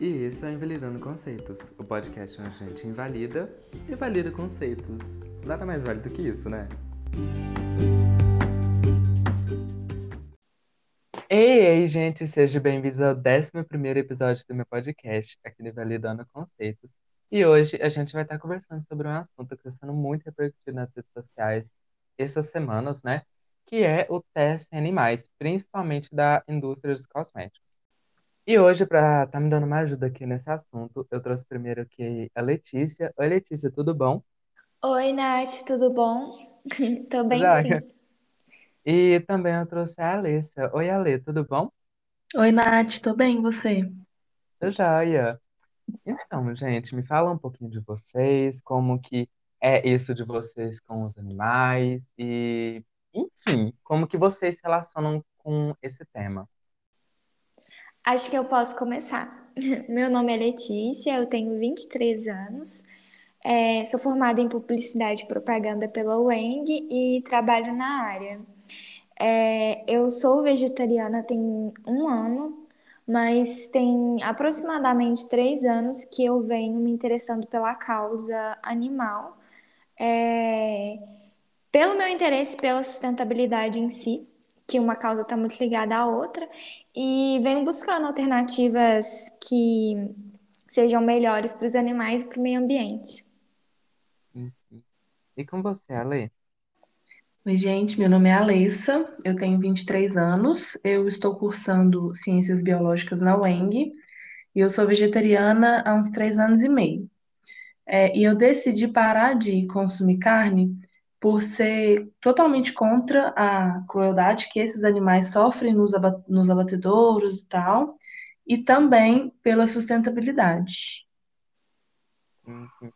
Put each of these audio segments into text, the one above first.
E esse é Invalidando Conceitos, o podcast onde a gente invalida e valida conceitos. Nada mais válido que isso, né? Ei, ei, gente, sejam bem-vindos ao 11 episódio do meu podcast, aqui no Invalidando Conceitos. E hoje a gente vai estar conversando sobre um assunto que está sendo muito repercutido nas redes sociais essas semanas, né? Que é o teste em animais, principalmente da indústria dos cosméticos. E hoje, para estar tá me dando uma ajuda aqui nesse assunto, eu trouxe primeiro aqui a Letícia. Oi, Letícia, tudo bom? Oi, Nath, tudo bom? Tô bem, Joia. sim. E também eu trouxe a Alessa. Oi, Ale, tudo bom? Oi, Nath, tô bem, e você? Tô joia. Então, gente, me fala um pouquinho de vocês, como que é isso de vocês com os animais e, enfim, como que vocês se relacionam com esse tema. Acho que eu posso começar. Meu nome é Letícia, eu tenho 23 anos, é, sou formada em Publicidade e Propaganda pela UENG e trabalho na área. É, eu sou vegetariana tem um ano, mas tem aproximadamente três anos que eu venho me interessando pela causa animal, é, pelo meu interesse pela sustentabilidade em si, que uma causa está muito ligada à outra, e venho buscando alternativas que sejam melhores para os animais e para o meio ambiente. Sim, sim. E com você, Ale? Oi, gente, meu nome é Alessa, eu tenho 23 anos, eu estou cursando Ciências Biológicas na UENG e eu sou vegetariana há uns três anos e meio. É, e eu decidi parar de consumir carne por ser totalmente contra a crueldade que esses animais sofrem nos, aba nos abatedouros e tal, e também pela sustentabilidade. Sim, sim.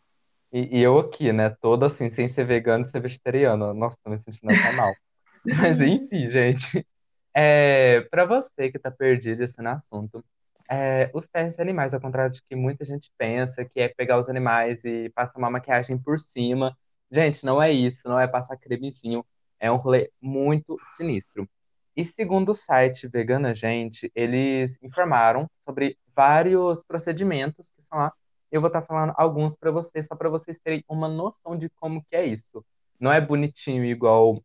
E, e eu aqui, né, toda assim, sem ser vegano e ser vegetariano. Nossa, tô me sentindo até mal. Mas enfim, gente. É, para você que tá perdido assim, no assunto, é, os testes animais, ao contrário de que muita gente pensa, que é pegar os animais e passar uma maquiagem por cima. Gente, não é isso, não é passar cremezinho. É um rolê muito sinistro. E segundo o site Vegana Gente, eles informaram sobre vários procedimentos que são lá. Eu vou estar falando alguns para vocês, só para vocês terem uma noção de como que é isso. Não é bonitinho igual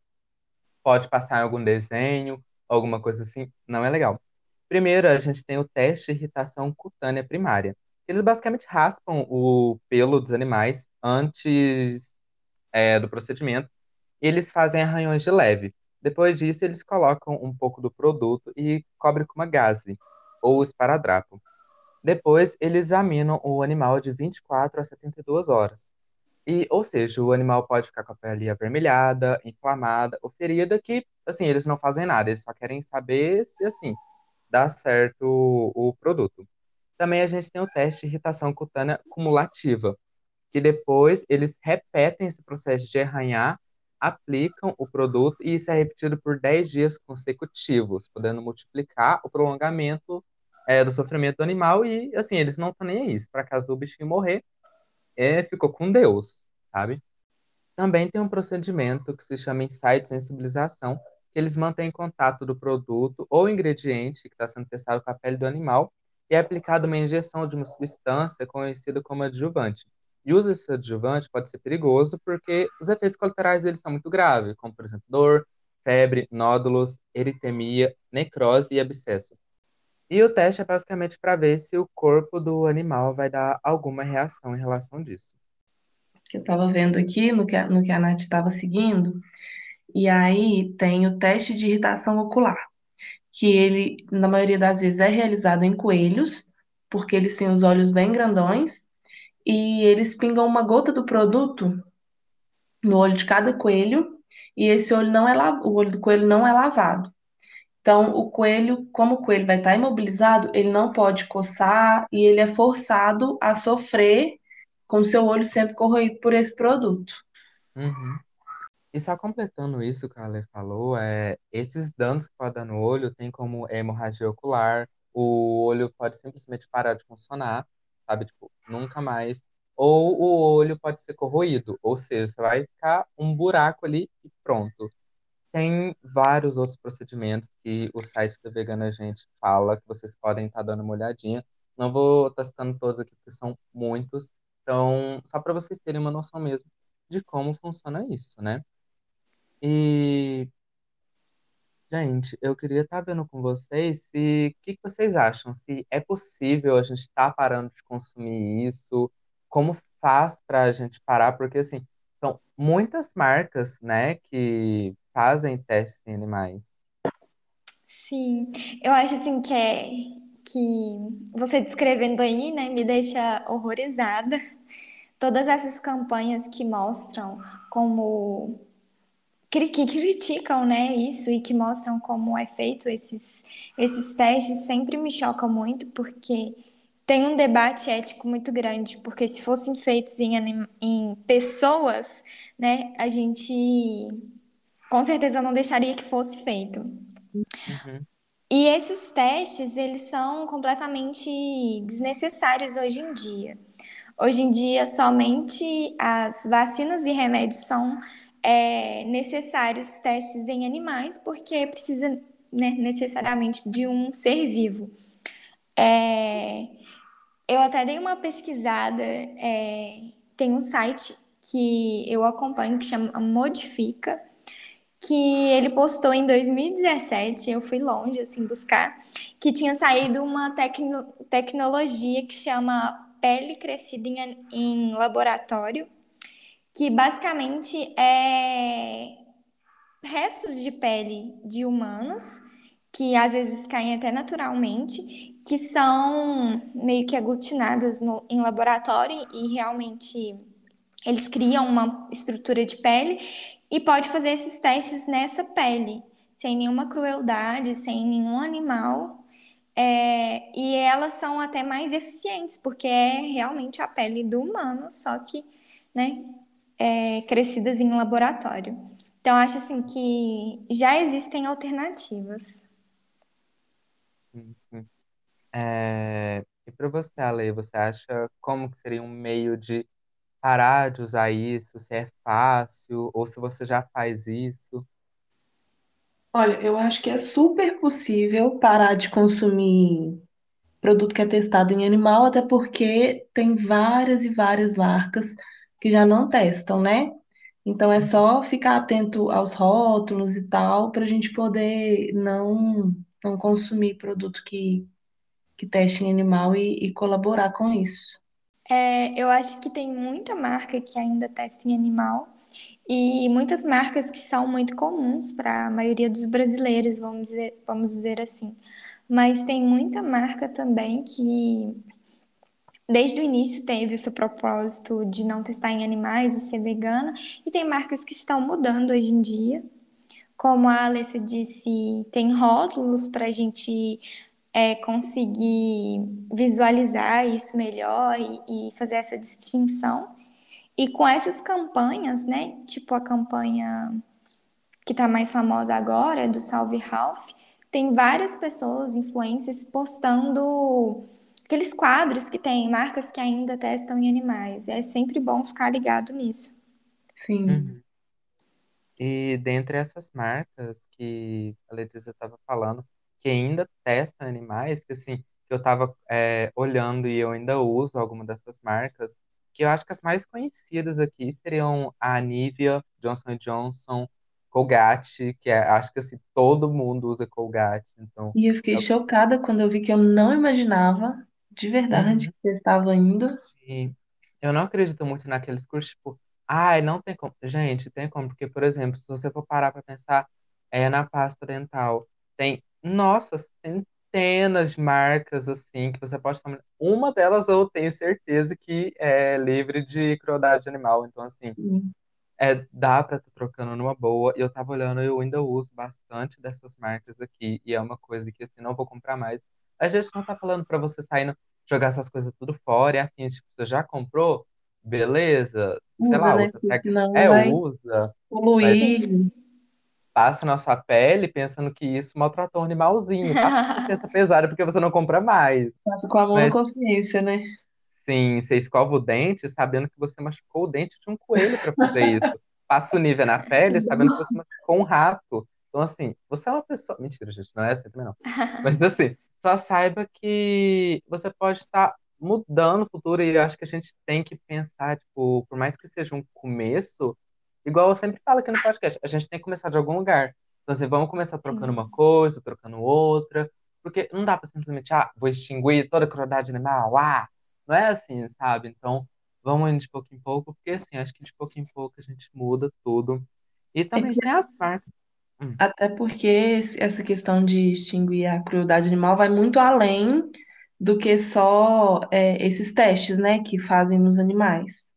pode passar em algum desenho, alguma coisa assim. Não é legal. Primeiro, a gente tem o teste de irritação cutânea primária. Eles basicamente raspam o pelo dos animais antes é, do procedimento. E eles fazem arranhões de leve. Depois disso, eles colocam um pouco do produto e cobrem com uma gaze ou esparadrapo. Depois, eles examinam o animal de 24 a 72 horas. E, ou seja, o animal pode ficar com a pele avermelhada, inflamada ou ferida, que, assim, eles não fazem nada, eles só querem saber se, assim, dá certo o, o produto. Também a gente tem o teste de irritação cutânea cumulativa, que depois eles repetem esse processo de arranhar, aplicam o produto e isso é repetido por 10 dias consecutivos, podendo multiplicar o prolongamento é, do sofrimento do animal e, assim, eles não estão nem aí. Para caso o bichinho morrer, é, ficou com Deus, sabe? Também tem um procedimento que se chama ensaio de sensibilização, que eles mantêm contato do produto ou ingrediente que está sendo testado com a pele do animal e é aplicada uma injeção de uma substância conhecida como adjuvante. E o uso desse adjuvante pode ser perigoso porque os efeitos colaterais dele são muito graves, como, por exemplo, dor, febre, nódulos, eritemia, necrose e abscesso. E o teste é basicamente para ver se o corpo do animal vai dar alguma reação em relação disso. Eu estava vendo aqui no que a, no que a Nath estava seguindo, e aí tem o teste de irritação ocular, que ele, na maioria das vezes, é realizado em coelhos, porque eles têm os olhos bem grandões, e eles pingam uma gota do produto no olho de cada coelho, e esse olho não é o olho do coelho não é lavado. Então, o coelho, como o coelho vai estar imobilizado, ele não pode coçar e ele é forçado a sofrer com seu olho sendo corroído por esse produto. Uhum. E só completando isso que a Ale falou, é, esses danos que pode dar no olho tem como hemorragia ocular, o olho pode simplesmente parar de funcionar, sabe? Tipo, nunca mais. Ou o olho pode ser corroído, ou seja, você vai ficar um buraco ali e pronto. Tem vários outros procedimentos que o site da Vegana Gente fala, que vocês podem estar dando uma olhadinha. Não vou estar citando todos aqui, porque são muitos. Então, só para vocês terem uma noção mesmo de como funciona isso, né? E, gente, eu queria estar vendo com vocês se o que, que vocês acham, se é possível a gente estar parando de consumir isso, como faz para a gente parar, porque assim, são muitas marcas, né, que fazem testes em animais. Sim, eu acho assim que é que você descrevendo aí, né, me deixa horrorizada. Todas essas campanhas que mostram como que criticam, né, isso e que mostram como é feito esses esses testes sempre me chocam muito porque tem um debate ético muito grande, porque se fossem feitos em, em pessoas, né, a gente com certeza não deixaria que fosse feito. Uhum. E esses testes, eles são completamente desnecessários hoje em dia. Hoje em dia, somente as vacinas e remédios são é, necessários testes em animais, porque precisa né, necessariamente de um ser vivo. É, eu até dei uma pesquisada, é, tem um site que eu acompanho que chama Modifica, que ele postou em 2017, eu fui longe assim buscar, que tinha saído uma tecno tecnologia que chama pele crescida em, em laboratório, que basicamente é restos de pele de humanos que às vezes caem até naturalmente, que são meio que aglutinadas no, em laboratório e realmente eles criam uma estrutura de pele e pode fazer esses testes nessa pele, sem nenhuma crueldade, sem nenhum animal. É, e elas são até mais eficientes, porque é realmente a pele do humano, só que né, é, crescidas em laboratório. Então, acho assim que já existem alternativas. É, e para você, Ale, você acha como que seria um meio de parar de usar isso, se é fácil, ou se você já faz isso. Olha, eu acho que é super possível parar de consumir produto que é testado em animal, até porque tem várias e várias marcas que já não testam, né? Então é só ficar atento aos rótulos e tal, para a gente poder não, não consumir produto que, que teste em animal e, e colaborar com isso. É, eu acho que tem muita marca que ainda testa em animal e muitas marcas que são muito comuns para a maioria dos brasileiros, vamos dizer, vamos dizer assim. Mas tem muita marca também que desde o início teve o seu propósito de não testar em animais e ser vegana, e tem marcas que estão mudando hoje em dia. Como a Alessa disse, tem rótulos para a gente é, conseguir visualizar isso melhor e, e fazer essa distinção. E com essas campanhas, né, tipo a campanha que está mais famosa agora, do Salve Ralph, tem várias pessoas, influencers, postando aqueles quadros que tem marcas que ainda testam em animais. É sempre bom ficar ligado nisso. Sim. Uhum. E dentre essas marcas que a Letícia estava falando, que ainda testam animais, que assim, que eu estava é, olhando e eu ainda uso alguma dessas marcas, que eu acho que as mais conhecidas aqui seriam a Nivea, Johnson Johnson, Colgate, que é, acho que assim, todo mundo usa Colgate, então... E eu fiquei eu... chocada quando eu vi que eu não imaginava, de verdade, uhum. que você estava indo. E eu não acredito muito naqueles cursos, tipo, ai, não tem como. Gente, tem como, porque, por exemplo, se você for parar para pensar, é na pasta dental, tem nossa, centenas de marcas assim que você pode tomar. Uma delas eu tenho certeza que é livre de crueldade animal. Então, assim, é, dá para estar tá trocando numa boa. Eu tava olhando, eu ainda uso bastante dessas marcas aqui. E é uma coisa que, assim, não vou comprar mais. A gente não tá falando para você sair jogar essas coisas tudo fora. E afim, tipo, você já comprou? Beleza. Sei usa, lá, né? outra técnica. Senão É, vai usa. poluir. passa na sua pele pensando que isso maltratou um animalzinho. Passa com consciência pesada porque você não compra mais. Passa com a mão na Mas consciência, né? sim, você escova o dente sabendo que você machucou o dente de um coelho para fazer isso. Passa o nível na pele sabendo que você machucou um rato. Então, assim, você é uma pessoa. Mentira, gente, não é assim também não. Mas, assim, Só saiba que você pode estar mudando o futuro e eu acho que a gente tem que pensar, tipo, por mais que seja um começo, igual eu sempre falo aqui no podcast, a gente tem que começar de algum lugar. Então, assim, vamos começar trocando uma Sim, coisa, trocando outra, porque não dá pra simplesmente, ah, vou extinguir toda a crueldade animal, ah, não é assim, sabe? Então, vamos indo de pouco em pouco, porque assim, acho que de pouco em pouco a gente muda tudo. E também tem as marcas. Hum. Até porque esse- essa questão de extinguir a crueldade animal vai muito além do que só é, esses testes, né, que fazem nos animais.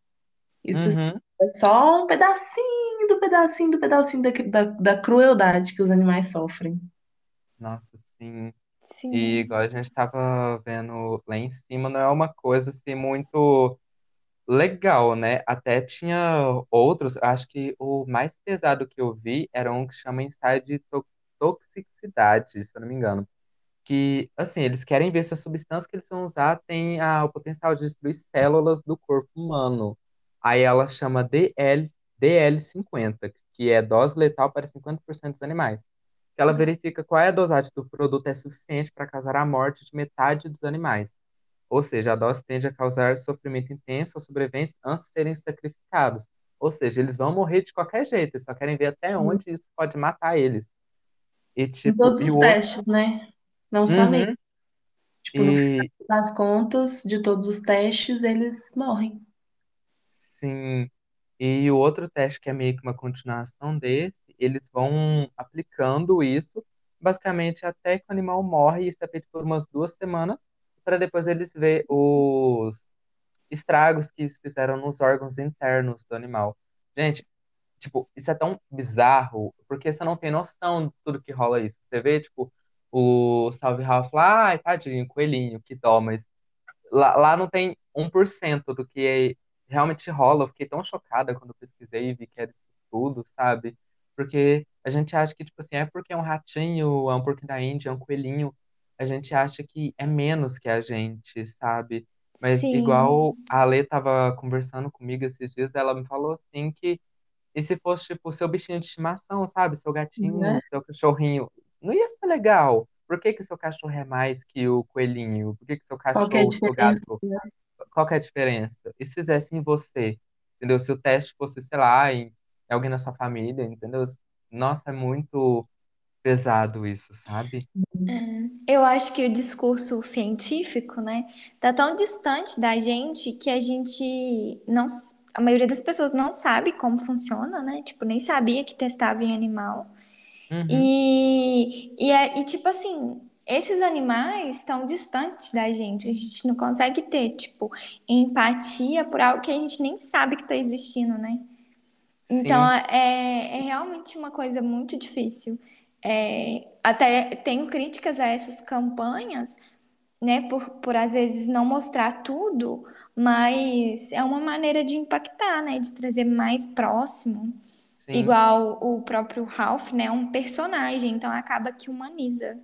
Isso Uhum. é só um pedacinho do pedacinho do pedacinho da, da, da crueldade que os animais sofrem. Nossa, sim. E sim, igual a gente estava vendo lá em cima, não é uma coisa assim muito legal, né? Até tinha outros, acho que o mais pesado que eu vi era um que chama ensaio de to- toxicidade, se eu não me engano. Que, assim, eles querem ver se a substância que eles vão usar tem a, o potencial de destruir células do corpo humano. Aí ela chama DL, DL50, que é dose letal para 50% dos animais que ela verifica qual é a dosagem do produto é suficiente para causar a morte de metade dos animais. Ou seja, a dose tende a causar sofrimento intenso aos sobreviventes antes de serem sacrificados. Ou seja, eles vão morrer de qualquer jeito, eles só querem ver até onde isso pode matar eles. E Em tipo, todos e os outro. testes, né? Não só nele. Uhum. Tipo, no final E das contas, de todos os testes, eles morrem. sim. E o outro teste, que é meio que uma continuação desse, eles vão aplicando isso, basicamente até que o animal morre, e isso é feito por umas duas semanas, para depois eles ver os estragos que isso fizeram nos órgãos internos do animal. Gente, tipo, isso é tão bizarro, porque você não tem noção de tudo que rola isso. Você vê, tipo, o Salve Ralph lá, ai, tadinho, coelhinho, que dó, mas Lá, lá não tem um por cento do que realmente rola. Eu fiquei tão chocada quando pesquisei e vi que era isso tudo, sabe? Porque a gente acha que, tipo assim, é porque é um ratinho, é um porquinho da Índia, é um coelhinho. A gente acha que é menos que a gente, sabe? Mas igual sim, a Ale tava conversando comigo esses dias, ela me falou assim que e se fosse, tipo, seu bichinho de estimação, sabe? Seu Né? gatinho, seu cachorrinho, não ia ser legal. Por que que seu cachorro é mais que o coelhinho? Por que que seu Qual é cachorro, seu diferença, gato, né? qual que é a diferença? E se fizesse em você, entendeu? Se o teste fosse, sei lá, em, alguém na sua família, entendeu? Nossa, é muito pesado isso, sabe? Eu acho que o discurso científico, né, tá tão distante da gente que a gente não, a maioria das pessoas não sabe como funciona, né? Tipo, nem sabia que testava em animal. Uhum, E, e, é, e tipo assim, esses animais estão distantes da gente. A gente não consegue ter, tipo, empatia por algo que a gente nem sabe que tá existindo, né? Então, sim, é, é realmente uma coisa muito difícil. É, até tenho críticas a essas campanhas, né, por, por às vezes não mostrar tudo, mas é uma maneira de impactar, né, de trazer mais próximo. sim, Igual o próprio Ralph, né, é um personagem, então acaba que humaniza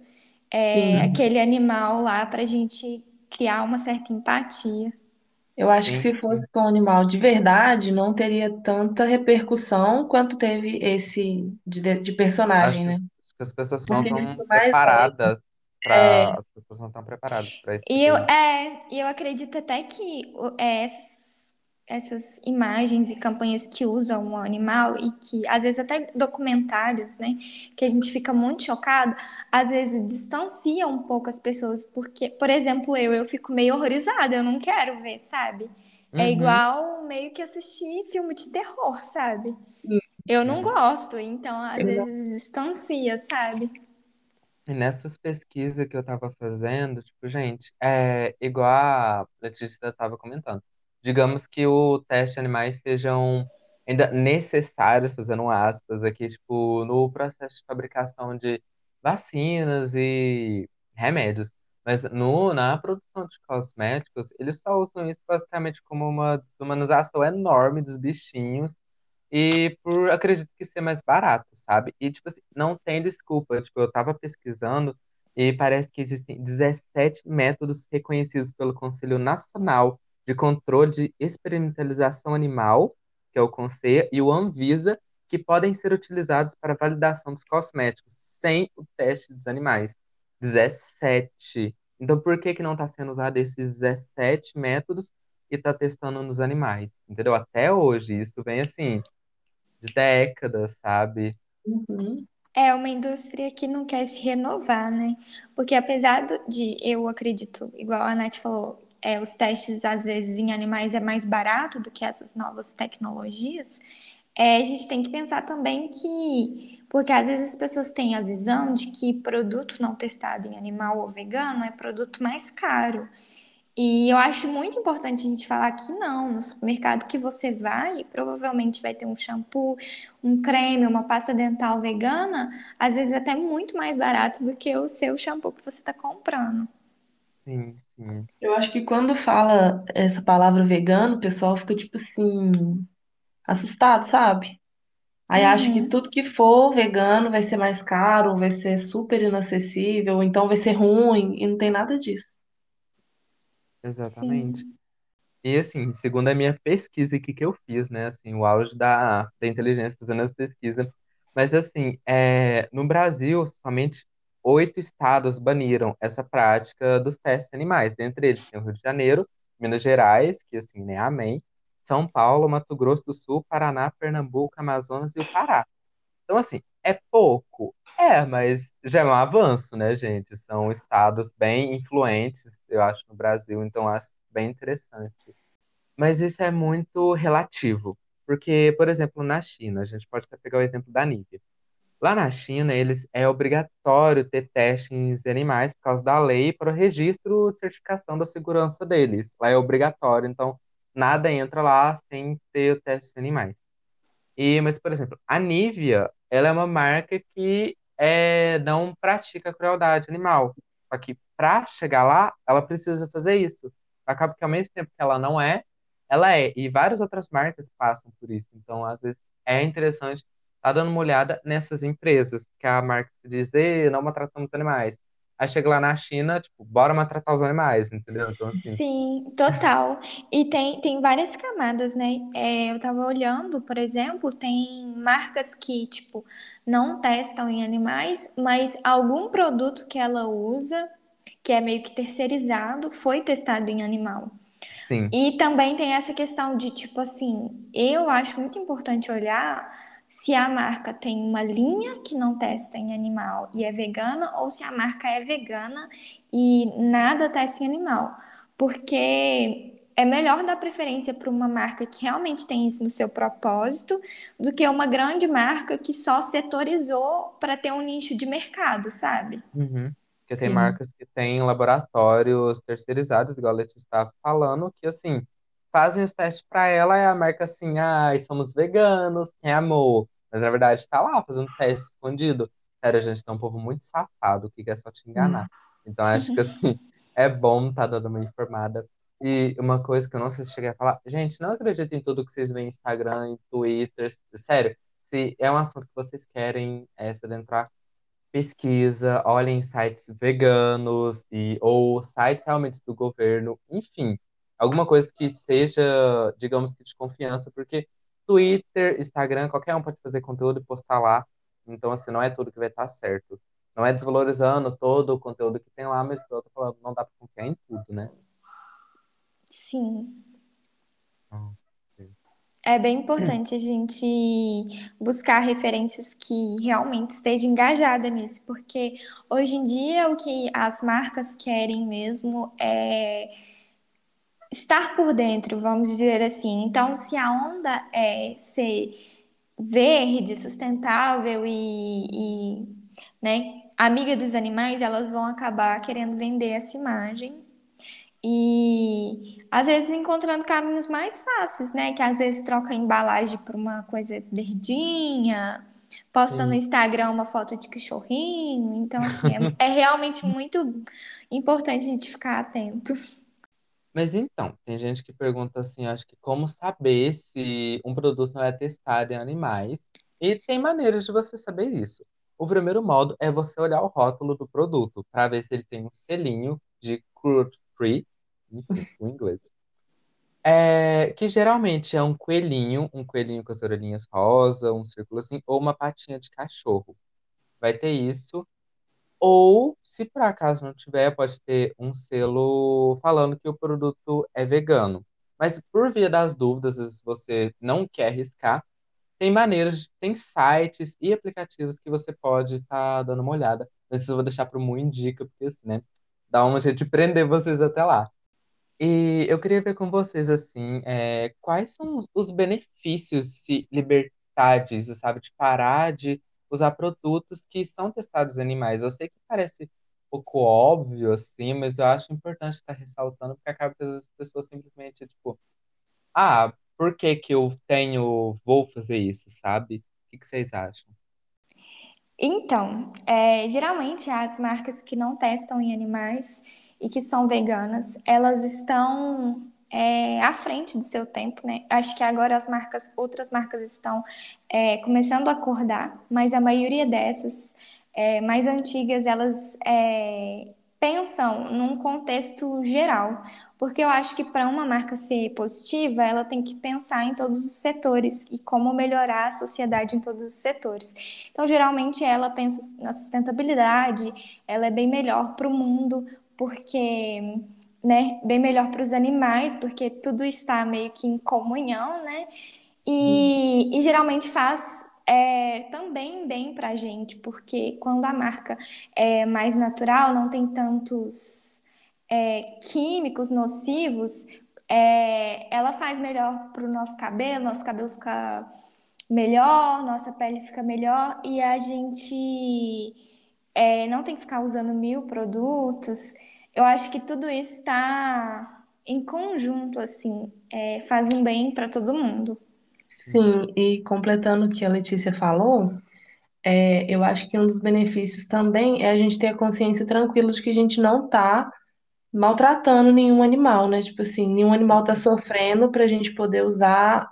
é, aquele animal lá pra gente criar uma certa empatia. eu acho que sim, se sim. fosse com um animal de verdade, não teria tanta repercussão quanto teve esse de, de Acho personagem, que, né? Que as pessoas não estão preparadas É, para, as pessoas não estão preparadas para esse E eu, é, e eu acredito até que é, essas, essas imagens e campanhas que usam o animal e que, às vezes, até documentários, né, que a gente fica muito chocado, às vezes distancia um pouco as pessoas, porque, por exemplo, eu, eu fico meio horrorizada, eu não quero ver, sabe? É Uhum. igual meio que assistir filme de terror, sabe? Eu não É. gosto, então, às eu não- vezes, distancia, sabe? E nessas pesquisas que eu tava fazendo, tipo, gente, é igual a Letícia estava comentando. Digamos que o teste de animais sejam ainda necessários, fazendo aspas aqui, tipo, no processo de fabricação de vacinas e remédios. Mas no, na produção de cosméticos, eles só usam isso basicamente como uma desumanização enorme dos bichinhos E por acredito que ser mais barato, sabe? E, tipo assim, não tem desculpa. Tipo, eu tava pesquisando e parece que existem 17 métodos reconhecidos pelo Conselho Nacional de Controle de Experimentalização Animal, que é o CONSEA, e o Anvisa, que podem ser utilizados para validação dos cosméticos, sem o teste dos animais. 17. Então, por que que não está sendo usado esses 17 métodos e está testando nos animais? Entendeu? Até hoje, isso vem assim, de décadas, sabe? Uhum. É uma indústria que não quer se renovar, né? Porque apesar de, eu acredito, igual a Nath falou, é, os testes às vezes em animais é mais barato do que essas novas tecnologias, é, a gente tem que pensar também que, porque às vezes as pessoas têm a visão de que produto não testado em animal ou vegano é produto mais caro. E eu acho muito importante a gente falar que não, no supermercado que você vai, provavelmente vai ter um shampoo, um creme, uma pasta dental vegana, às vezes até muito mais barato do que o seu shampoo que você está comprando. Sim, sim. Eu acho que quando fala essa palavra vegano, o pessoal fica tipo assim, assustado, sabe? Aí acha que Uhum, tudo que for vegano vai ser mais caro, vai ser super inacessível, ou então vai ser ruim, e não tem nada disso. Exatamente. sim. E assim, segundo a minha pesquisa aqui que eu fiz, né? Assim, o auge da, da inteligência fazendo as pesquisas. Mas assim, é, no Brasil, somente oito estados baniram essa prática dos testes animais. Dentre eles tem o Rio de Janeiro, Minas Gerais, que assim, né? Amém. São Paulo, Mato Grosso do Sul, Paraná, Pernambuco, Amazonas e o Pará. Então, assim, é pouco? É, mas já é um avanço, né, gente? São estados bem influentes, eu acho, no Brasil, então acho bem interessante. Mas isso é muito relativo, porque, por exemplo, na China, a gente pode até pegar o exemplo da Nivea. Lá na China, eles é obrigatório ter testes em animais por causa da lei para o registro de certificação da segurança deles. Lá é obrigatório, então nada entra lá sem ter o teste em animais. E, mas, por exemplo, a Nivea, ela é uma marca que é, não pratica crueldade animal. Só que para chegar lá, ela precisa fazer isso. Acaba que ao mesmo tempo que ela não é, ela é. E várias outras marcas passam por isso. Então, às vezes, é interessante estar dando uma olhada nessas empresas, porque a marca se diz, "Ê, não maltratamos animais. Aí chega lá na China, tipo, bora maltratar os animais, entendeu? Então, assim, Sim, total. E tem, tem várias camadas, né? É, eu tava olhando, por exemplo, tem marcas que, tipo, não testam em animais, mas algum produto que ela usa, que é meio que terceirizado, foi testado em animal. sim. E também tem essa questão de, tipo assim, eu acho muito importante olhar se a marca tem uma linha que não testa em animal e é vegana, ou se a marca é vegana e nada testa em animal. Porque é melhor dar preferência para uma marca que realmente tem isso no seu propósito do que uma grande marca que só setorizou para ter um nicho de mercado, sabe? Uhum. Porque tem Sim. marcas que têm laboratórios terceirizados, igual a Letícia estava falando, que assim, fazem os testes para ela, é a marca assim, ai, somos veganos, quem amou? Mas na verdade está lá fazendo teste escondido. Sério, a gente tem um povo muito safado que quer só te enganar. Então acho que assim, é bom estar dando uma informada. E uma coisa que eu não sei se cheguei a falar, gente, não acreditem em tudo que vocês veem no Instagram, em Twitter, sério, se é um assunto que vocês querem é, se adentrar pesquisa, olhem sites veganos e ou sites realmente do governo, enfim, alguma coisa que seja, digamos que de confiança, porque Twitter, Instagram, qualquer um pode fazer conteúdo e postar lá. Então, assim, não é tudo que vai estar certo. Não é desvalorizando todo o conteúdo que tem lá, mas eu tô falando, não dá pra confiar em tudo, né? Sim. Ah. É bem importante a gente buscar referências que realmente estejam engajadas nisso, porque hoje em dia o que as marcas querem mesmo é estar por dentro, vamos dizer assim. Então, se a onda é ser verde, sustentável e, e, né, amiga dos animais, elas vão acabar querendo vender essa imagem e às vezes encontrando caminhos mais fáceis, né? Que às vezes troca a embalagem por uma coisa verdinha, posta no Sim. Instagram uma foto de cachorrinho. Então, assim, é, é realmente muito importante a gente ficar atento. Mas então, tem gente que pergunta assim, acho que como saber se um produto não é testado em animais? E tem maneiras de você saber isso. O primeiro modo é você olhar o rótulo do produto para ver se ele tem um selinho de cruelty free, enfim, inglês. É, que geralmente é um coelhinho, um coelhinho com as orelhinhas rosa, um círculo assim, ou uma patinha de cachorro. Vai ter isso. Ou, se por acaso não tiver, pode ter um selo falando que o produto é vegano. Mas por via das dúvidas, se você não quer arriscar, tem maneiras, tem sites e aplicativos que você pode estar dando uma olhada. Mas eu vou deixar para o Mu Indica, porque assim, né? Dá uma de prender vocês até lá. E eu queria ver com vocês, assim, é, quais são os, os benefícios se libertar disso, sabe? De parar de usar produtos que são testados em animais. Eu sei que parece um pouco óbvio, assim, mas eu acho importante estar ressaltando, porque acaba que as pessoas simplesmente, tipo, ah, por que que eu tenho, vou fazer isso, sabe? O que que vocês acham? Então, é, geralmente as marcas que não testam em animais e que são veganas, elas estão é, à frente do seu tempo, né? Acho que agora as marcas, outras marcas estão é, começando a acordar, mas a maioria dessas é, mais antigas, elas é, pensam num contexto geral, porque eu acho que para uma marca ser positiva, ela tem que pensar em todos os setores e como melhorar a sociedade em todos os setores. Então, geralmente, ela pensa na sustentabilidade, ela é bem melhor para o mundo, porque, né, bem melhor para os animais, porque tudo está meio que em comunhão, né? E, e geralmente faz é, também bem para a gente, porque quando a marca é mais natural, não tem tantos é, químicos nocivos, é, ela faz melhor para o nosso cabelo, nosso cabelo fica melhor, nossa pele fica melhor e a gente é, não tem que ficar usando mil produtos. Eu acho que tudo isso está em conjunto, assim, é, faz um bem para todo mundo. Sim, e completando o que a Letícia falou, é, eu acho que um dos benefícios também é a gente ter a consciência tranquila de que a gente não está maltratando nenhum animal, né? Tipo assim, nenhum animal está sofrendo para a gente poder usar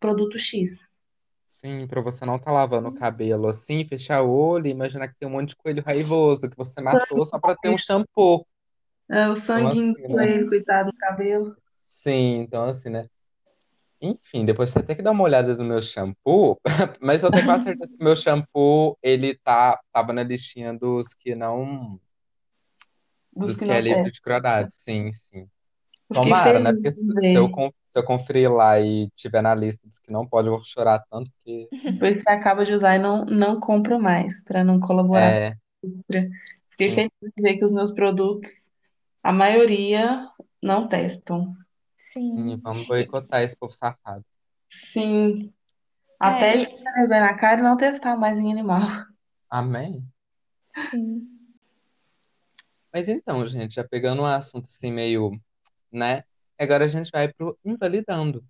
produto X. Sim, pra você não estar lavando o cabelo assim, fechar o olho e imaginar que tem um monte de coelho raivoso que você matou só pra ter um shampoo. É, o Então, sanguinho assim, do né? coitado do cabelo. Sim, então assim, né? Enfim, depois você tem que dar uma olhada no meu shampoo, mas eu tenho quase certeza que o meu shampoo, ele tá, tava na listinha dos que não, Dos que é não livre testam. de crueldade, sim, sim. Fiquei Tomara, né? Porque se, se eu, se eu conferir lá e tiver na lista dos que não pode, eu vou chorar tanto que... Depois você acaba de usar e não, não compro mais, para não colaborar É. Fiquei sim, feliz de ver que os meus produtos, a maioria, não testam. sim, Sim. vamos boicotar esse povo safado. Sim, é, até eles e, vergonha na cara e não testar mais em animal. Amém? sim. Mas então, gente, já pegando um assunto assim meio, né? Agora a gente vai pro invalidando.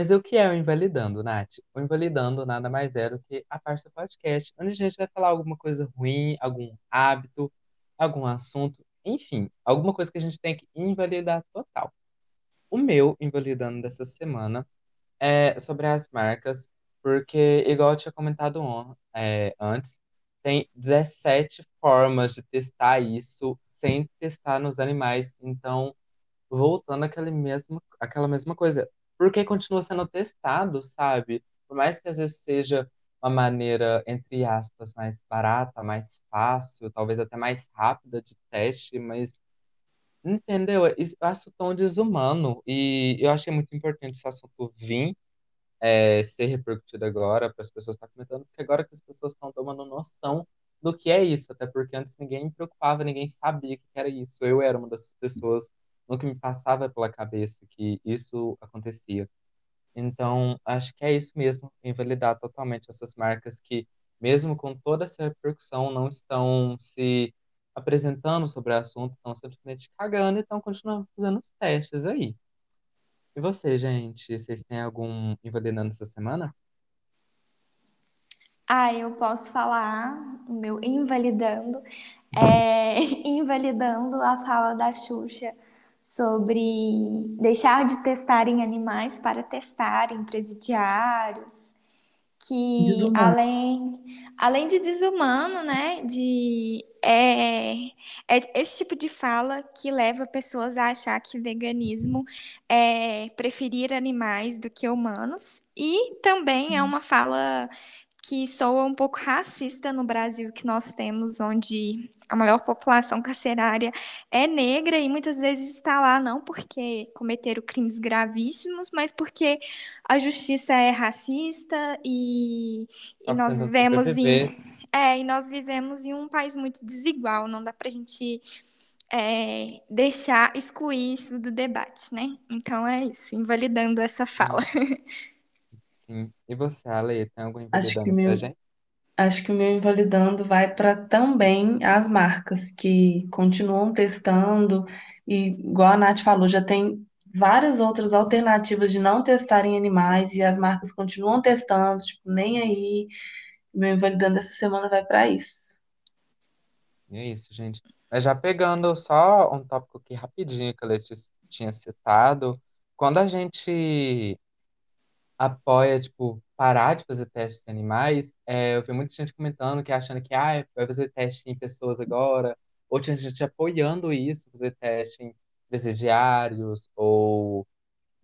Mas o que é o invalidando, Nath? O invalidando nada mais é do que a parte do podcast, onde a gente vai falar alguma coisa ruim, algum hábito, algum assunto, enfim, alguma coisa que a gente tem que invalidar total. O meu invalidando dessa semana é sobre as marcas, porque, igual eu tinha comentado on- é, antes, tem 17 formas de testar isso sem testar nos animais. Então, voltando àquela mesma, àquela mesma coisa. Porque continua sendo testado, sabe? Por mais que às vezes seja uma maneira, entre aspas, mais barata, mais fácil, talvez até mais rápida de teste, mas, entendeu? Isso Eu acho tão desumano. E eu achei muito importante esse assunto vir é, ser repercutido agora, para as pessoas estar comentando, porque agora que as pessoas estão tomando noção do que é isso, até porque antes ninguém me preocupava, ninguém sabia o que era isso. Eu era uma dessas pessoas, nunca me passava pela cabeça que isso acontecia. Então, acho que é isso mesmo, invalidar totalmente essas marcas que, mesmo com toda essa repercussão, não estão se apresentando sobre o assunto, estão simplesmente cagando e estão continuando fazendo os testes aí. E você, gente, vocês têm algum invalidando essa semana? Ah, eu posso falar o meu invalidando, é, invalidando a fala da Xuxa sobre deixar de testar em animais para testar em presidiários que Desumano. além, além de desumano, né, de é, é esse tipo de fala que leva pessoas a achar que veganismo é preferir animais do que humanos e também é uma fala que soa um pouco racista no Brasil que nós temos, onde a maior população carcerária é negra e muitas vezes está lá não porque cometeram crimes gravíssimos, mas porque a justiça é racista e, e Tava nós vivemos em é, e nós vivemos em um país muito desigual, não dá pra gente é, deixar excluir isso do debate, né? Então é isso, invalidando essa fala. Sim. E você, Ale, tem algo Acho que invalidando pra meu, gente? acho que o meu invalidando vai para também as marcas que continuam testando e, igual a Nath falou, já tem várias outras alternativas de não testarem animais e as marcas continuam testando, tipo, nem aí. Meu invalidando essa semana vai para isso. E é isso, gente. Mas já pegando só um tópico aqui rapidinho que a Letícia tinha citado, quando a gente apoia, tipo, parar de fazer testes em animais, é, eu vi muita gente comentando que achando que ah, vai fazer teste em pessoas agora, ou tinha gente apoiando isso, fazer teste em presidiários, ou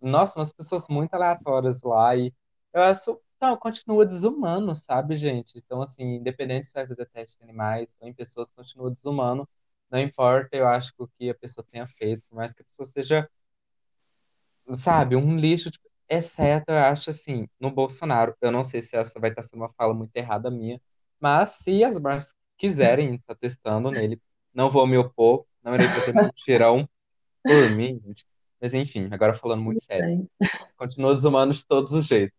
Nossa, umas pessoas muito aleatórias lá e eu acho, não, continua desumano, sabe, gente? Então, assim, independente se vai fazer teste em animais ou em pessoas, continua desumano. Não importa, eu acho que o que a pessoa tenha feito, por mais que a pessoa seja, sabe, um lixo, tipo, exceto, eu acho assim, no Bolsonaro. Eu não sei se essa vai estar sendo uma fala muito errada minha, mas se as marcas quiserem estar testando nele, não vou me opor, não irei fazer mutirão por mim, gente. Mas enfim, agora falando muito sério. Continua desumano de todos os jeitos.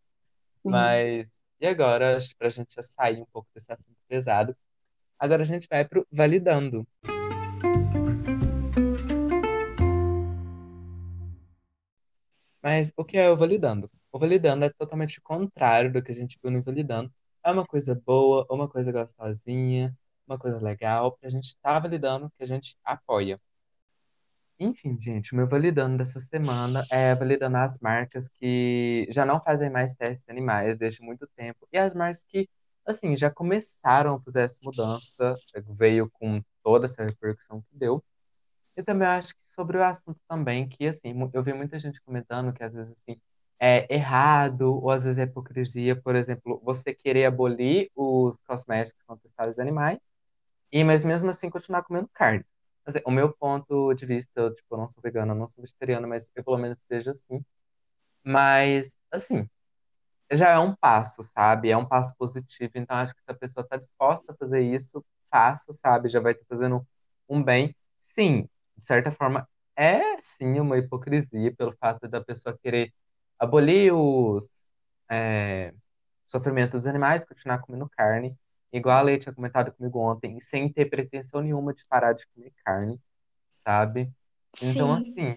Mas, e agora, que pra gente já sair um pouco desse assunto pesado, agora a gente vai pro validando. Mas o que é o validando? O validando é totalmente contrário do que a gente viu no invalidando. É uma coisa boa, uma coisa gostosinha, uma coisa legal, pra gente estar validando que a gente apoia. Enfim, gente, o meu validando dessa semana é validando as marcas que já não fazem mais testes animais desde muito tempo e as marcas que, assim, já começaram a fazer essa mudança, veio com toda essa repercussão que deu. E também eu acho que sobre o assunto também, que, assim, eu vi muita gente comentando que às vezes, assim, é errado ou às vezes é hipocrisia, por exemplo, você querer abolir os cosméticos que são testados em animais e, mas mesmo assim, continuar comendo carne. Assim, o meu ponto de vista, eu, tipo, eu não sou vegano, eu não sou vegetariano, mas eu pelo menos vejo assim. Mas, assim, já é um passo, sabe? É um passo positivo. Então, acho que se a pessoa está disposta a fazer isso, faça, sabe? Já vai estar fazendo um bem. Sim, de certa forma, é sim uma hipocrisia pelo fato da pessoa querer abolir os é, sofrimentos dos animais, continuar comendo carne, igual a Leite tinha comentado comigo ontem, sem ter pretensão nenhuma de parar de comer carne, sabe? Então, Sim, assim.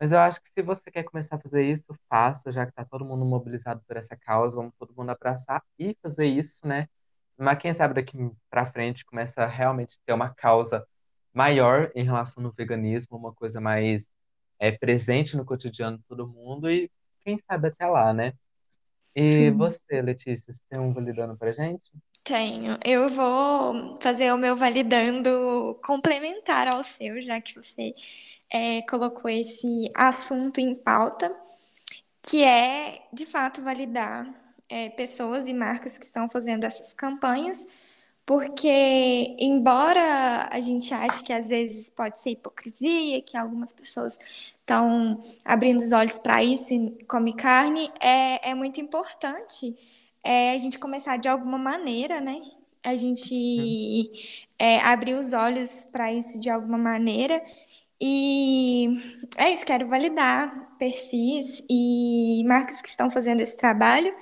Mas eu acho que se você quer começar a fazer isso, faça, já que tá todo mundo mobilizado por essa causa, vamos todo mundo abraçar e fazer isso, né? Mas quem sabe daqui pra frente começa a realmente ter uma causa maior em relação ao veganismo, uma coisa mais é, presente no cotidiano de todo mundo e quem sabe até lá, né? E Sim. você, Letícia, você tem um validando pra gente? tenho. Eu vou fazer o meu validando complementar ao seu, já que você é, colocou esse assunto em pauta, que é, de fato, validar é, pessoas e marcas que estão fazendo essas campanhas Porque, embora a gente ache que às vezes pode ser hipocrisia, que algumas pessoas estão abrindo os olhos para isso e come carne, é, é muito importante é, a gente começar de alguma maneira, né? A gente é, abrir os olhos para isso de alguma maneira. E é isso, quero validar perfis e marcas que estão fazendo esse trabalho.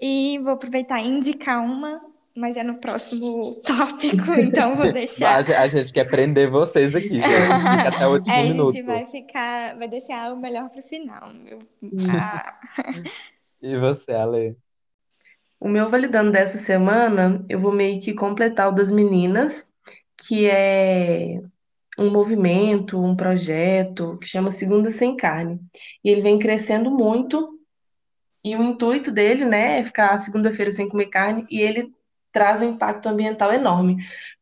E vou aproveitar e indicar uma, mas é no próximo tópico, então vou A deixar. a gente quer prender vocês aqui, gente. Fica até o último É, a gente minuto. vai ficar, vai deixar o melhor pro final. meu. Sim. Ah, E você, Ale? O meu validando dessa semana, eu vou meio que completar o das meninas, que é um movimento, um projeto que chama Segunda Sem Carne. E ele vem crescendo muito E o intuito dele, né, é ficar segunda-feira sem comer carne e ele traz um impacto ambiental enorme,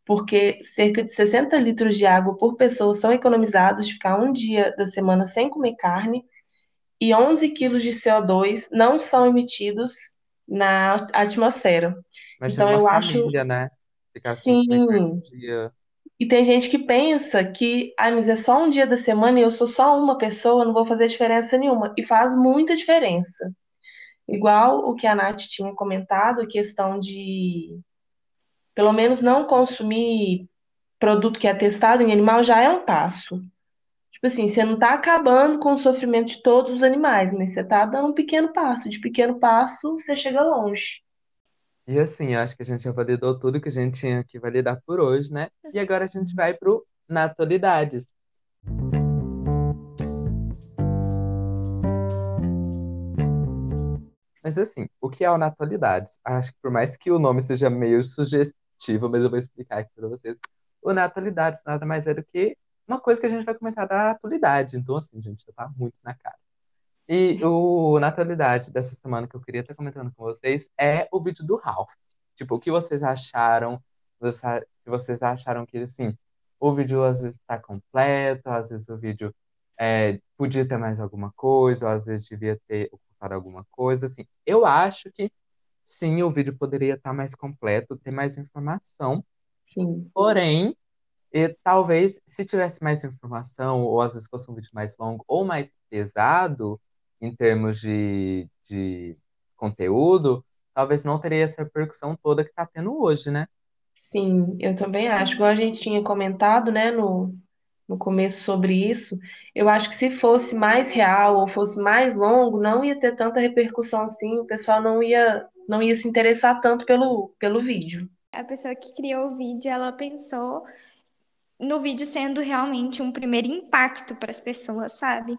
porque cerca de 60 litros de água por pessoa são economizados de ficar um dia da semana sem comer carne e 11 quilos de CO2 não são emitidos na atmosfera. Imagina Então eu acho, família, né? Ficar um sim. dia. E tem gente que pensa que, ah, mas é só um dia da semana e eu sou só uma pessoa, não vou fazer diferença nenhuma. E faz muita diferença. Igual o que a Nath tinha comentado, a questão de, pelo menos, não consumir produto que é testado em animal já é um passo. Tipo assim, você não está acabando com o sofrimento de todos os animais, mas você está dando um pequeno passo. De pequeno passo, você chega longe. E assim, acho que a gente já validou tudo que a gente tinha que validar por hoje, né? E agora a gente vai pro Naturalidades. Mas assim, o que é o Naturalidades? Acho que por mais que o nome seja meio sugestivo, mas eu vou explicar aqui para vocês. O Naturalidades nada mais é do que uma coisa que a gente vai comentar da atualidade. Então, assim, gente, já tá muito na cara. E o Naturalidade dessa semana que eu queria estar comentando com vocês é o vídeo do Ralph. Tipo, o que vocês acharam? Se vocês acharam que, assim, o vídeo às vezes está completo, às vezes o vídeo é, podia ter mais alguma coisa, ou às vezes devia ter ocupado alguma coisa, assim. Eu acho que sim, o vídeo poderia estar mais completo, ter mais informação. Sim. Porém, e talvez se tivesse mais informação, ou às vezes fosse um vídeo mais longo ou mais pesado em termos de, de conteúdo, talvez não teria essa repercussão toda que está tendo hoje, né? Sim, eu também acho. Igual a gente tinha comentado, né, no, no começo sobre isso, eu acho que se fosse mais real ou fosse mais longo, não ia ter tanta repercussão assim, o pessoal não ia, não ia se interessar tanto pelo, pelo vídeo. A pessoa que criou o vídeo, ela pensou no vídeo sendo realmente um primeiro impacto para as pessoas, sabe?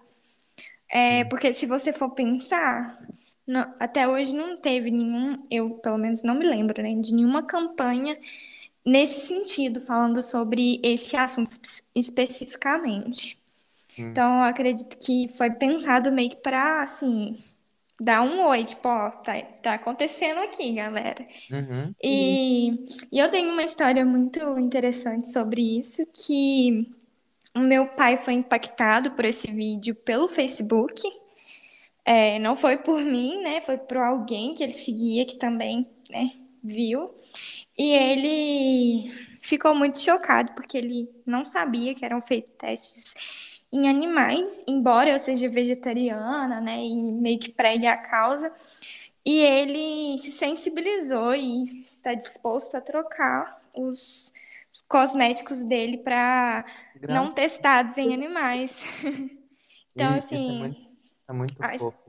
É, porque se você for pensar, não, até hoje não teve nenhum, eu pelo menos não me lembro, né, de nenhuma campanha nesse sentido, falando sobre esse assunto especificamente. Hum. Então, eu acredito que foi pensado meio que para, assim, dar um oi, tipo, ó, tá, tá acontecendo aqui, galera. Uhum. E, e eu tenho uma história muito interessante sobre isso, que o meu pai foi impactado por esse vídeo pelo Facebook. É, não foi por mim, né? Foi por alguém que ele seguia que também, né, viu. E ele ficou muito chocado porque ele não sabia que eram feitos testes em animais, embora eu seja vegetariana, né, e meio que pregue a causa, e ele se sensibilizou e está disposto a trocar os, os cosméticos dele para não testados em animais. então, E assim. É muito, é muito acho- fofo.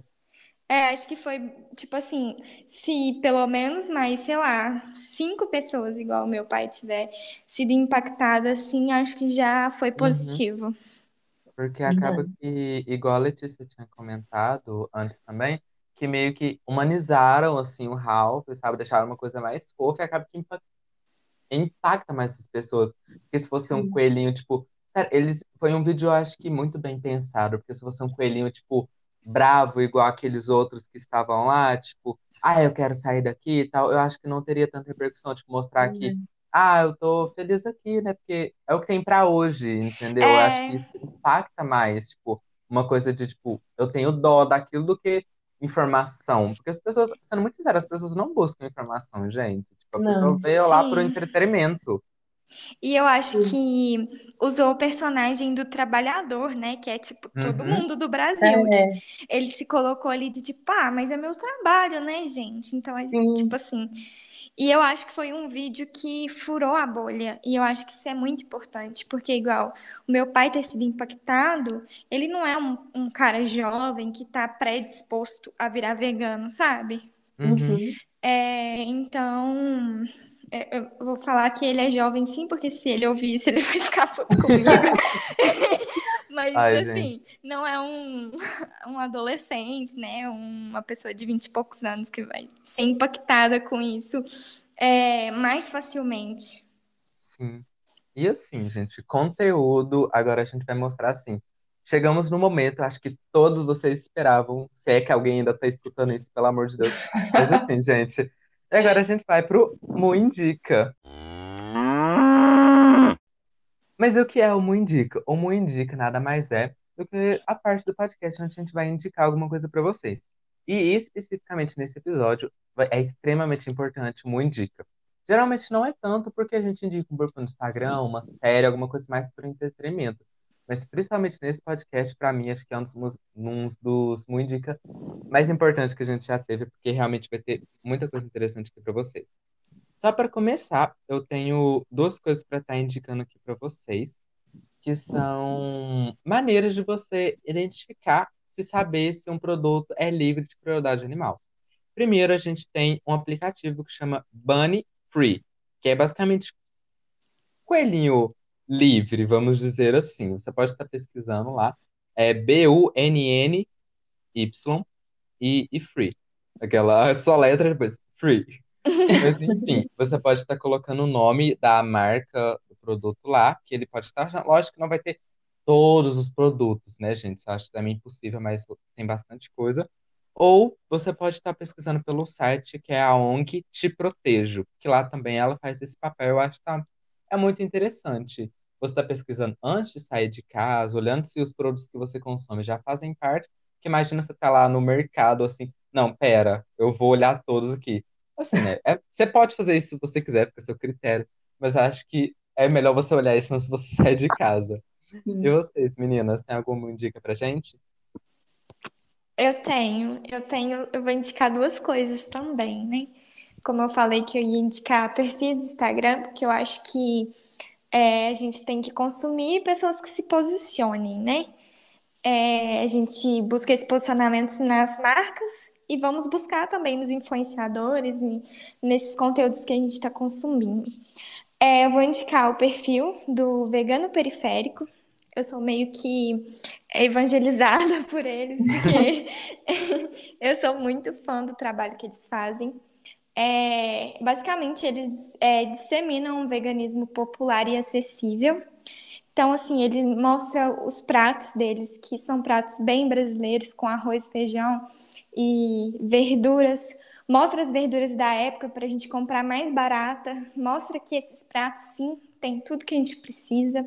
É, acho que foi, tipo assim, se pelo menos mais, sei lá, cinco pessoas igual meu pai tiver sido impactadas, assim, acho que já foi positivo. Porque acaba Verdade. que, igual a Letícia tinha comentado antes também, que meio que humanizaram, assim, o Ralph, sabe? Deixaram uma coisa mais fofa e acaba que impa- impacta mais as pessoas. Porque se fosse um Sim. coelhinho, tipo... Sério, eles... Foi um vídeo, eu acho que muito bem pensado. Porque se fosse um coelhinho, tipo, bravo, igual aqueles outros que estavam lá, tipo... Ah, eu quero sair daqui e tal. Eu acho que não teria tanta repercussão, tipo, mostrar que... Ah, eu tô feliz aqui, né? Porque é o que tem pra hoje, entendeu? Eu acho que É, isso impacta mais, tipo, uma coisa de, tipo, eu tenho dó daquilo do que informação. Porque as pessoas, sendo muito sincero, as pessoas não buscam informação, gente. Tipo, a pessoa Não. veio lá por sim. entretenimento. E eu acho que usou o personagem do trabalhador, né? Que é tipo todo Uhum. mundo do Brasil. É, Ele se colocou ali de tipo, ah, mas é meu trabalho, né, gente? Então, é sim. tipo assim. E eu acho que foi um vídeo que furou a bolha. E eu acho que isso é muito importante, porque, igual, o meu pai ter sido impactado, ele não é um, um cara jovem que tá predisposto a virar vegano, sabe? Uhum. Uhum. É, então, é, eu vou falar que ele é jovem sim, porque se ele ouvir isso, ele vai ficar puto comigo. Mas, Ai, assim, gente. não é um, um adolescente, né? Uma pessoa de vinte e poucos anos que vai ser impactada com isso é, mais facilmente. Sim. E assim, gente, conteúdo, agora a gente vai mostrar assim. chegamos no momento, acho que todos vocês esperavam, se é que alguém ainda tá escutando isso, pelo amor de Deus. Mas assim, gente, agora a gente vai pro Mu Indica. Mas o que é o Mu Indica? O Mu Indica nada mais é do que a parte do podcast onde a gente vai indicar alguma coisa para vocês. E especificamente nesse episódio, é extremamente importante o Mu Indica. Geralmente não é tanto porque a gente indica um grupo no Instagram, uma série, alguma coisa mais para entretenimento. Mas principalmente nesse podcast, para mim, acho que é um dos, um dos Mu Indica mais importantes que a gente já teve, porque realmente vai ter muita coisa interessante aqui para vocês. Só para começar, eu tenho duas coisas para estar tá indicando aqui para vocês que são maneiras de você identificar se saber se um produto é livre de crueldade animal. Primeiro, a gente tem um aplicativo que chama Bunny Free, que é basicamente coelhinho livre, vamos dizer assim. Você pode estar pesquisando lá, é B-U-N-N-Y e, e free. Aquela só letra depois, free. Mas enfim, você pode estar colocando o nome da marca produto lá, que ele pode estar. Lógico que não vai ter todos os produtos, né, gente? Isso acho também impossível, mas tem bastante coisa. Ou você pode estar pesquisando pelo site que é a ONG Te Protejo, que lá também ela faz esse papel. Eu acho que tá, é muito interessante. Você está pesquisando antes de sair de casa, olhando se os produtos que você consome já fazem parte. Que imagina você tá lá no mercado assim, não, pera, eu vou olhar todos aqui. Assim, né? É, você pode fazer isso se você quiser, fica a seu critério. Mas acho que é melhor você olhar isso antes de você sair de casa. E vocês, meninas, tem alguma dica pra gente? Eu tenho, eu tenho, eu vou indicar duas coisas também, né? Como eu falei que eu ia indicar perfis do Instagram, porque eu acho que é, a gente tem que consumir pessoas que se posicionem, né? É, a gente busca esse posicionamento nas marcas e vamos buscar também nos influenciadores e nesses conteúdos que a gente está consumindo. É, eu vou indicar o perfil do Vegano Periférico. Eu sou meio que evangelizada por eles, porque eu sou muito fã do trabalho que eles fazem. É, basicamente, eles é, disseminam um veganismo popular e acessível. Então, assim, ele mostra os pratos deles, que são pratos bem brasileiros, com arroz, feijão e verduras Mostra as verduras da época para a gente comprar mais barata. Mostra que esses pratos, sim, tem tudo que a gente precisa.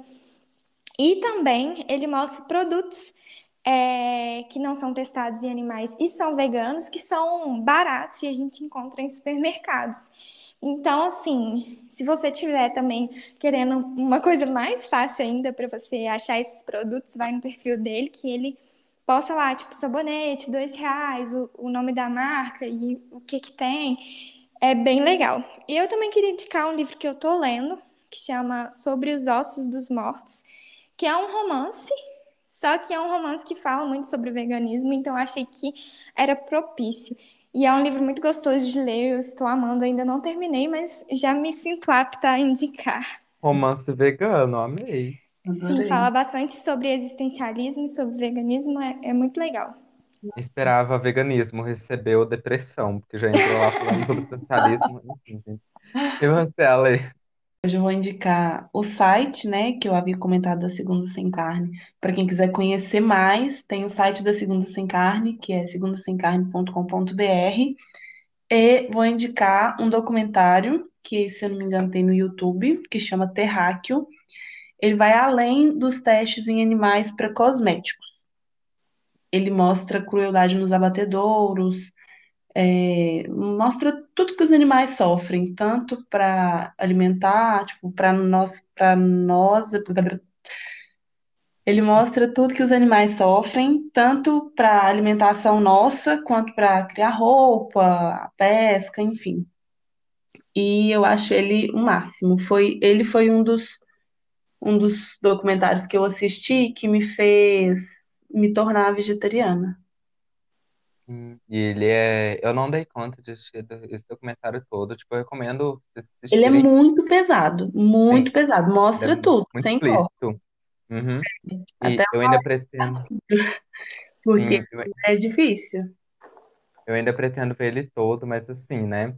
E também ele mostra produtos é, que não são testados em animais e são veganos, que são baratos e a gente encontra em supermercados. Então, assim, se você tiver também querendo uma coisa mais fácil ainda para você achar esses produtos, vai no perfil dele, que ele posta lá, tipo, sabonete, dois reais, o, o nome da marca e o que que tem. É bem legal. Eu também queria indicar um livro que eu tô lendo, que chama Sobre os Ossos dos Mortos, que é um romance, só que é um romance que fala muito sobre veganismo, então achei que era propício. E é um livro muito gostoso de ler, eu estou amando, ainda não terminei, mas já me sinto apta a indicar. Romance vegano, amei. Sim, fala bastante sobre existencialismo, sobre veganismo, é, é muito legal. Esperava veganismo, recebeu depressão, porque já entrou lá falando sobre existencialismo. Enfim, gente. E você, Ale? Hoje eu vou indicar o site, né, que eu havia comentado da Segunda Sem Carne. Para quem quiser conhecer mais, tem o site da Segunda Sem Carne, que é segundasemcarne.com.br. E vou indicar um documentário que, se eu não me engano, tem no YouTube, que chama Terráqueo ele vai além dos testes em animais para cosméticos. Ele mostra crueldade nos abatedouros, é, mostra tudo que os animais sofrem, tanto para alimentar, tipo, para nós, para nós, ele mostra tudo que os animais sofrem, tanto para alimentação nossa, quanto para criar roupa, pesca, enfim. E eu acho ele o máximo. Foi, ele foi um dos um dos documentários que eu assisti que me fez me tornar vegetariana. Sim, e ele é. Eu não dei conta de assistir esse documentário todo. Tipo, eu recomendo vocês Ele é muito pesado, muito Sim, pesado. Mostra é tudo, muito sem corte. Uhum. Até eu ainda pretendo. porque Sim, eu, é difícil. eu ainda pretendo ver ele todo, mas assim, né?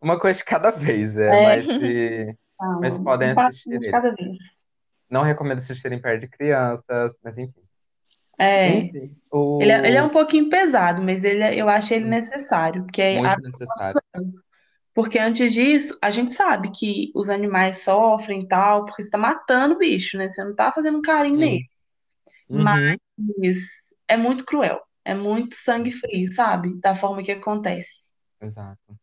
Uma coisa de cada vez, é, É, mas se. Mas calma, podem assistir ele. Não recomendo assistirem perto de crianças, mas enfim. É, Enfim, ele é, ele é o... um pouquinho pesado, mas ele, é- eu acho ele necessário, porque é muito necessário. Porque antes disso, a gente sabe que os animais sofrem e tal, porque você está matando o bicho, né? Você não está fazendo carinho nele. Sim. Mas Uhum. é muito cruel, é muito sangue frio, sabe? Da forma que acontece. Exato.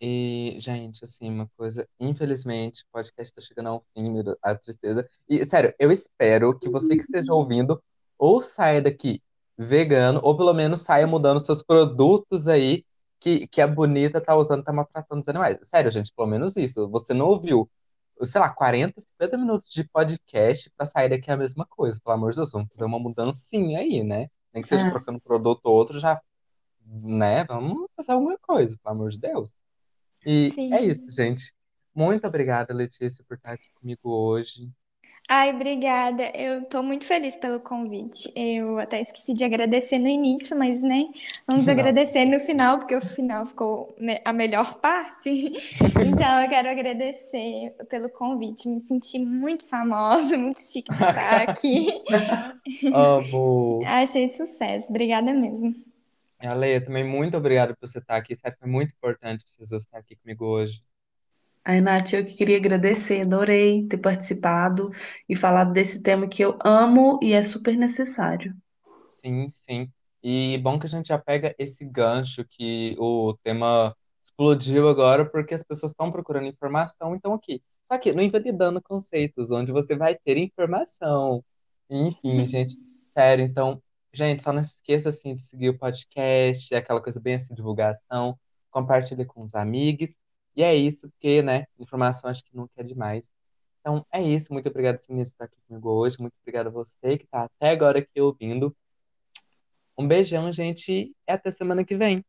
E, gente, assim, uma coisa, infelizmente, o podcast tá chegando ao fim, meu Deus, a tristeza. E, sério, eu espero que você que esteja ouvindo, ou saia daqui vegano, ou pelo menos saia mudando seus produtos aí, que, que a Bonita tá usando, tá maltratando os animais. Sério, gente, pelo menos isso. Você não ouviu, sei lá, 40, 50 minutos de podcast pra sair daqui a mesma coisa, pelo amor de Deus, vamos fazer uma mudancinha aí, né? Nem que seja É. trocando um produto ou outro, já, né? Vamos fazer alguma coisa, pelo amor de Deus. E é Sim. isso, gente. Muito obrigada, Letícia, por estar aqui comigo hoje. Ai, obrigada. Eu tô muito feliz pelo convite. Eu até esqueci de agradecer no início, mas né, vamos agradecer no final, porque o final ficou me- a melhor parte. Então, eu quero agradecer pelo convite. Me senti muito famosa, muito chique de estar aqui. Amo. Achei sucesso. Obrigada mesmo. Ale, também muito obrigado por você estar aqui. Sério, foi muito importante vocês estar aqui comigo hoje. Ai, Nath, eu que queria agradecer, adorei ter participado e falado desse tema que eu amo e é super necessário. Sim, sim. E bom que a gente já pega esse gancho que o tema explodiu agora, porque as pessoas estão procurando informação, então aqui. Só que não invalidando conceitos, onde você vai ter informação. Enfim, gente, sério, então, gente, só não se esqueça assim de seguir o podcast, é aquela coisa bem assim, divulgação, compartilha com os amigos. E é isso, porque, né, informação acho que nunca é demais. Então é isso, muito obrigado, sim, por estar aqui comigo hoje. Muito obrigado a você que está até agora aqui ouvindo. Um beijão, gente, e até semana que vem.